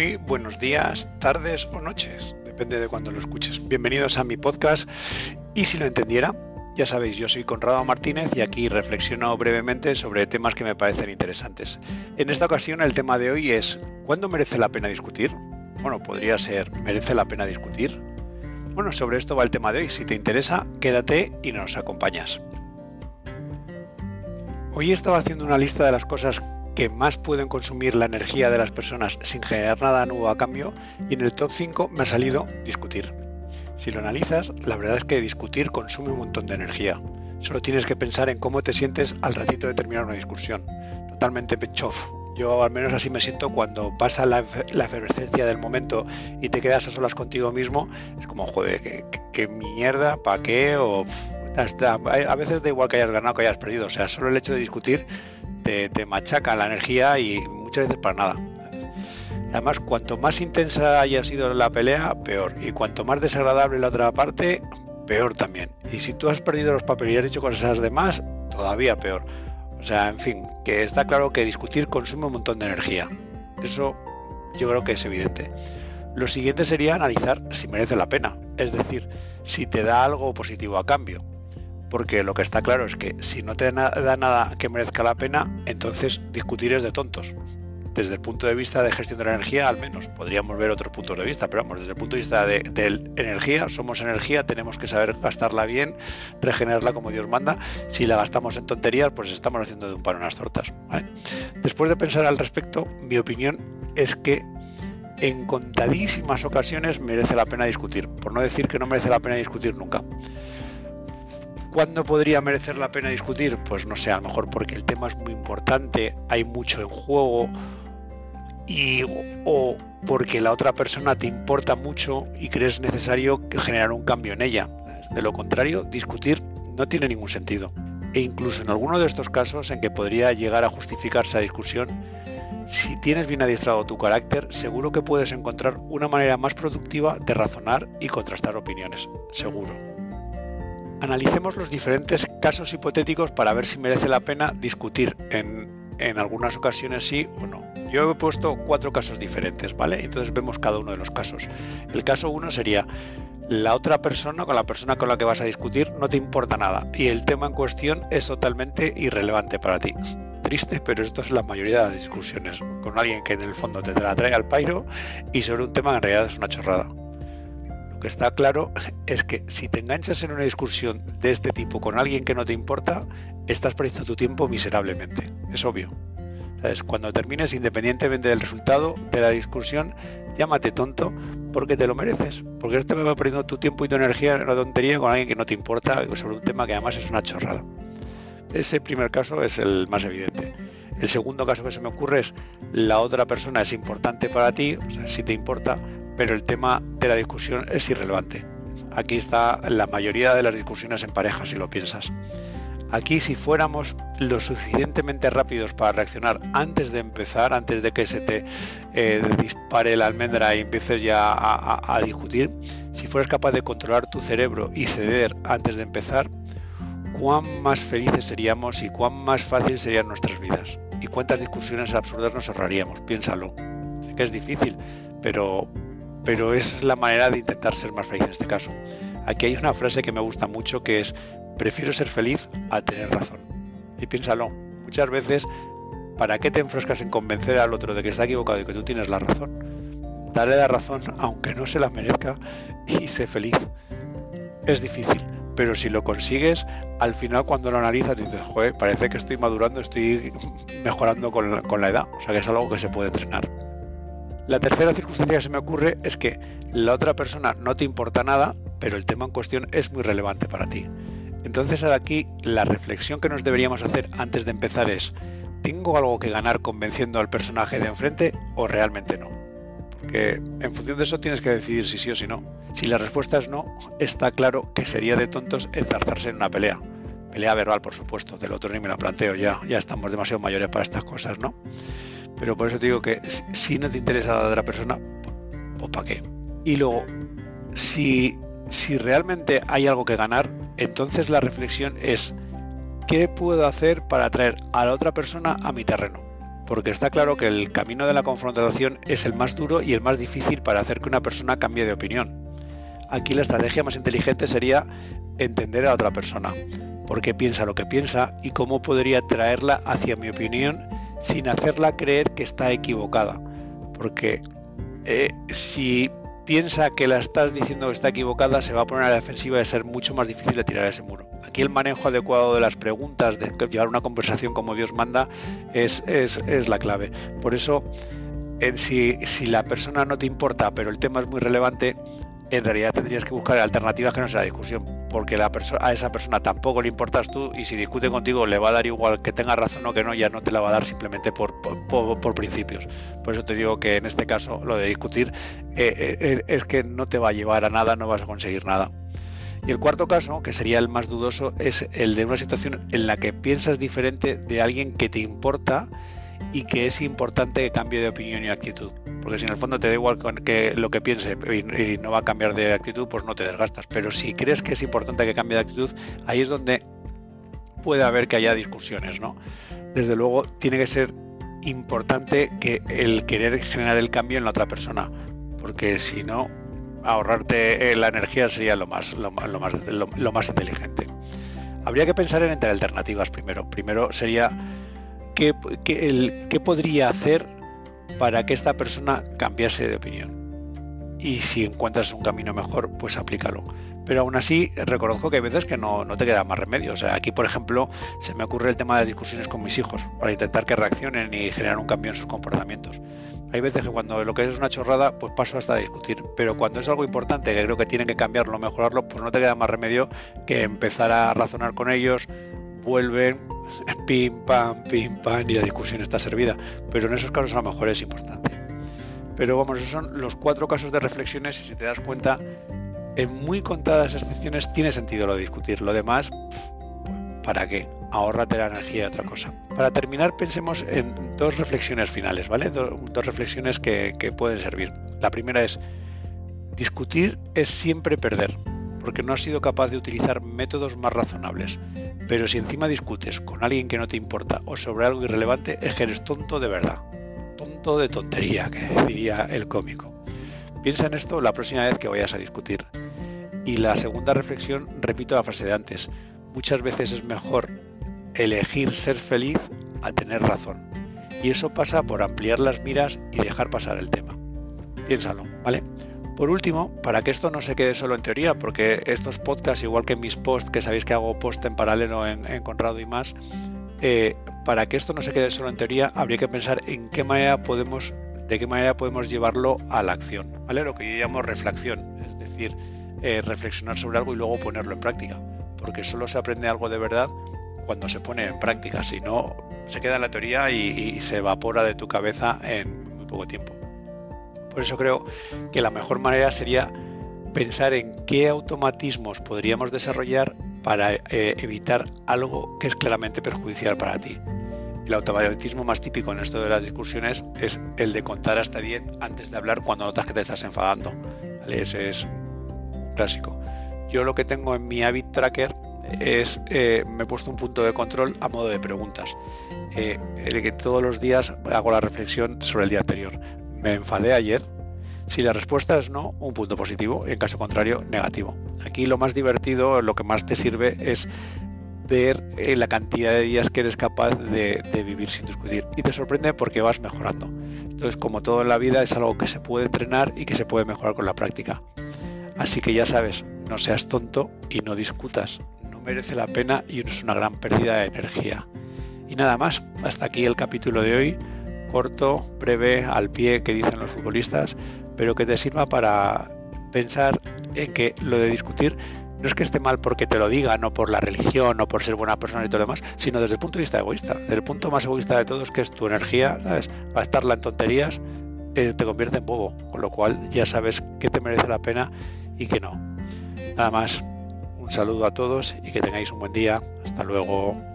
Muy buenos días, tardes o noches, depende de cuando lo escuches. Bienvenidos a mi podcast y si lo entendiera, ya sabéis, yo soy Conrado Martínez y aquí reflexiono brevemente sobre temas que me parecen interesantes. En esta ocasión el tema de hoy es ¿cuándo merece la pena discutir? Bueno, podría ser ¿merece la pena discutir? Bueno, sobre esto va el tema de hoy. Si te interesa, quédate y nos acompañas. Hoy estaba haciendo una lista de las cosas que más pueden consumir la energía de las personas sin generar nada nuevo a cambio y en el top 5 me ha salido discutir. Si lo analizas, la verdad es que discutir consume un montón de energía. Solo tienes que pensar en cómo te sientes al ratito de terminar una discusión. Totalmente pechof. Yo al menos así me siento cuando pasa la, efervescencia del momento y te quedas a solas contigo mismo. Es como, joder, qué, mierda, ¿para qué? O a veces da igual que hayas ganado que hayas perdido. O sea, solo el hecho de discutir te, machaca la energía y muchas veces para nada. Además, cuanto más intensa haya sido la pelea, peor. Y cuanto más desagradable la otra parte, peor también. Y si tú has perdido los papeles y has dicho cosas de más, todavía peor. O sea, en fin, que está claro que discutir consume un montón de energía. Eso yo creo que es evidente. Lo siguiente sería analizar si merece la pena, es decir, si te da algo positivo a cambio porque lo que está claro es que si no te da nada que merezca la pena, entonces discutir es de tontos. Desde el punto de vista de gestión de la energía, al menos, podríamos ver otros puntos de vista, pero vamos, desde el punto de vista de, energía, somos energía, tenemos que saber gastarla bien, regenerarla como Dios manda. Si la gastamos en tonterías, pues estamos haciendo de un paro unas tortas. Después de pensar al respecto, mi opinión es que en contadísimas ocasiones merece la pena discutir, por no decir que no merece la pena discutir nunca. ¿Cuándo podría merecer la pena discutir? Pues no sé, a lo mejor porque el tema es muy importante, hay mucho en juego y o porque la otra persona te importa mucho y crees necesario generar un cambio en ella. De lo contrario, discutir no tiene ningún sentido. E incluso en alguno de estos casos en que podría llegar a justificarse la discusión, si tienes bien adiestrado tu carácter, seguro que puedes encontrar una manera más productiva de razonar y contrastar opiniones. Seguro. Analicemos los diferentes casos hipotéticos para ver si merece la pena discutir en, algunas ocasiones sí o no. Yo he puesto cuatro casos diferentes, ¿vale? Entonces vemos cada uno de los casos. El caso uno sería la otra persona, con la persona con la que vas a discutir, no te importa nada y el tema en cuestión es totalmente irrelevante para ti. Triste, pero esto es la mayoría de las discusiones, con alguien que en el fondo te la trae al pairo y sobre un tema en realidad es una chorrada que está claro es que si te enganchas en una discusión de este tipo con alguien que no te importa, estás perdiendo tu tiempo miserablemente. Es obvio. Cuando termines, independientemente del resultado de la discusión, llámate tonto porque te lo mereces. Porque este me va perdiendo tu tiempo y tu energía en una tontería con alguien que no te importa sobre un tema que además es una chorrada. Ese primer caso es el más evidente. El segundo caso que se me ocurre es la otra persona es importante para ti, o sea, si te importa, pero el tema de la discusión es irrelevante. Aquí está la mayoría de las discusiones en pareja, si lo piensas. Aquí si fuéramos lo suficientemente rápidos para reaccionar antes de empezar, antes de que se te eh, dispare la almendra y empieces ya a, a, discutir, si fueras capaz de controlar tu cerebro y ceder antes de empezar, cuán más felices seríamos y cuán más fácil serían nuestras vidas. Y cuántas discusiones absurdas nos ahorraríamos, piénsalo. Sé que es difícil, pero pero es la manera de intentar ser más feliz en este caso. Aquí hay una frase que me gusta mucho que es, prefiero ser feliz a tener razón. Y piénsalo, muchas veces, ¿para qué te enfrascas en convencer al otro de que está equivocado y que tú tienes la razón? Dale la razón aunque no se la merezca y sé feliz. Es difícil, pero si lo consigues, al final cuando lo analizas dices, joder, parece que estoy madurando, estoy mejorando con la, con la edad. O sea que es algo que se puede entrenar. La tercera circunstancia que se me ocurre es que la otra persona no te importa nada, pero el tema en cuestión es muy relevante para ti. Entonces aquí la reflexión que nos deberíamos hacer antes de empezar es, ¿tengo algo que ganar convenciendo al personaje de enfrente o realmente no? Porque en función de eso tienes que decidir si sí o si no. Si la respuesta es no, está claro que sería de tontos enzarzarse en una pelea. Pelea verbal, por supuesto, del otro ni me la planteo ya, ya estamos demasiado mayores para estas cosas, ¿no? Pero por eso te digo que si no te interesa la otra persona, pues ¿para qué? Y luego, si, si realmente hay algo que ganar, entonces la reflexión es, ¿qué puedo hacer para atraer a la otra persona a mi terreno? porque está claro que el camino de la confrontación es el más duro y el más difícil para hacer que una persona cambie de opinión. Aquí la estrategia más inteligente sería entender a la otra persona, por qué piensa lo que piensa y cómo podría traerla hacia mi opinión sin hacerla creer que está equivocada. Porque eh, si piensa que la estás diciendo que está equivocada, se va a poner a la defensiva y a ser mucho más difícil de tirar ese muro. Aquí el manejo adecuado de las preguntas, de llevar una conversación como Dios manda, es, es, la clave. Por eso, en si, si la persona no te importa, pero el tema es muy relevante, en realidad tendrías que buscar alternativas que no sea la discusión, porque a esa persona tampoco le importas tú y si discute contigo le va a dar igual que tenga razón o que no, ya no te la va a dar simplemente por, por, principios. Por eso te digo que en este caso lo de discutir eh, eh, eh, es que no te va a llevar a nada, no vas a conseguir nada. Y el cuarto caso, que sería el más dudoso, es el de una situación en la que piensas diferente de alguien que te importa y que es importante que cambie de opinión y actitud. Porque si en el fondo te da igual con que lo que piense y, no va a cambiar de actitud, pues no te desgastas. Pero si crees que es importante que cambie de actitud, ahí es donde puede haber que haya discusiones, ¿no? Desde luego tiene que ser importante que el querer generar el cambio en la otra persona, porque si no, ahorrarte la energía sería lo más, lo, más, lo más inteligente. Habría que pensar en entre alternativas primero. Primero sería qué, el, qué podría hacer para que esta persona cambiase de opinión. Y si encuentras un camino mejor, pues aplícalo. Pero aún así, reconozco que hay veces que no, no, te queda más remedio. O sea, aquí, por ejemplo, se me ocurre el tema de discusiones con mis hijos, para intentar que reaccionen y generar un cambio en sus comportamientos. Hay veces que cuando lo que es una chorrada, pues paso hasta discutir. Pero cuando es algo importante, que creo que tienen que cambiarlo, mejorarlo, pues no te queda más remedio que empezar a razonar con ellos, vuelven, pim, pam, pim, pam, y la discusión está servida. Pero en esos casos a lo mejor es importante. Pero vamos, esos son los cuatro casos de reflexiones y si te das cuenta, en muy contadas excepciones tiene sentido lo de discutir. Lo demás, ¿para qué? Ahórrate la energía y otra cosa. Para terminar, pensemos en dos reflexiones finales, ¿vale? dos reflexiones que, que pueden servir. La primera es, discutir es siempre perder porque no has sido capaz de utilizar métodos más razonables. Pero si encima discutes con alguien que no te importa o sobre algo irrelevante, es que eres tonto de verdad. Tonto de tontería, que diría el cómico. Piensa en esto la próxima vez que vayas a discutir. Y la segunda reflexión, repito la frase de antes, muchas veces es mejor elegir ser feliz a tener razón. Y eso pasa por ampliar las miras y dejar pasar el tema. Piénsalo, ¿vale? Por último, para que esto no se quede solo en teoría, porque estos podcasts, igual que mis posts, que sabéis que hago post en paralelo en, Conrado y más, eh, para que esto no se quede solo en teoría, habría que pensar en qué manera podemos, de qué manera podemos llevarlo a la acción, ¿vale? Lo que yo llamo reflexión, es decir, eh, reflexionar sobre algo y luego ponerlo en práctica, porque solo se aprende algo de verdad cuando se pone en práctica, si no se queda en la teoría y se evapora de tu cabeza en muy poco tiempo. Por eso creo que la mejor manera sería pensar en qué automatismos podríamos desarrollar para eh, evitar algo que es claramente perjudicial para ti. El automatismo más típico en esto de las discusiones es el de contar hasta 10 antes de hablar cuando notas que te estás enfadando. Ese es clásico. Yo lo que tengo en mi habit tracker es, eh, me he puesto un punto de control a modo de preguntas. Eh, el que todos los días hago la reflexión sobre el día anterior me enfadé ayer? Si la respuesta es no, un punto positivo, en caso contrario, negativo. Aquí lo más divertido, lo que más te sirve es ver eh, la cantidad de días que eres capaz de, vivir sin discutir. Y te sorprende porque vas mejorando. Entonces, como todo en la vida, es algo que se puede entrenar y que se puede mejorar con la práctica. Así que ya sabes, no seas tonto y no discutas. No merece la pena y es una gran pérdida de energía. Y nada más, hasta aquí el capítulo de hoy corto, breve, al pie que dicen los futbolistas, pero que te sirva para pensar en que lo de discutir no es que esté mal porque te lo diga, no por la religión, o por ser buena persona y todo lo demás, sino desde el punto de vista egoísta. Desde el punto más egoísta de todos, que es tu energía, ¿sabes? Gastarla en tonterías eh, te convierte en bobo, con lo cual ya sabes que te merece la pena y que no. Nada más, un saludo a todos y que tengáis un buen día. Hasta luego.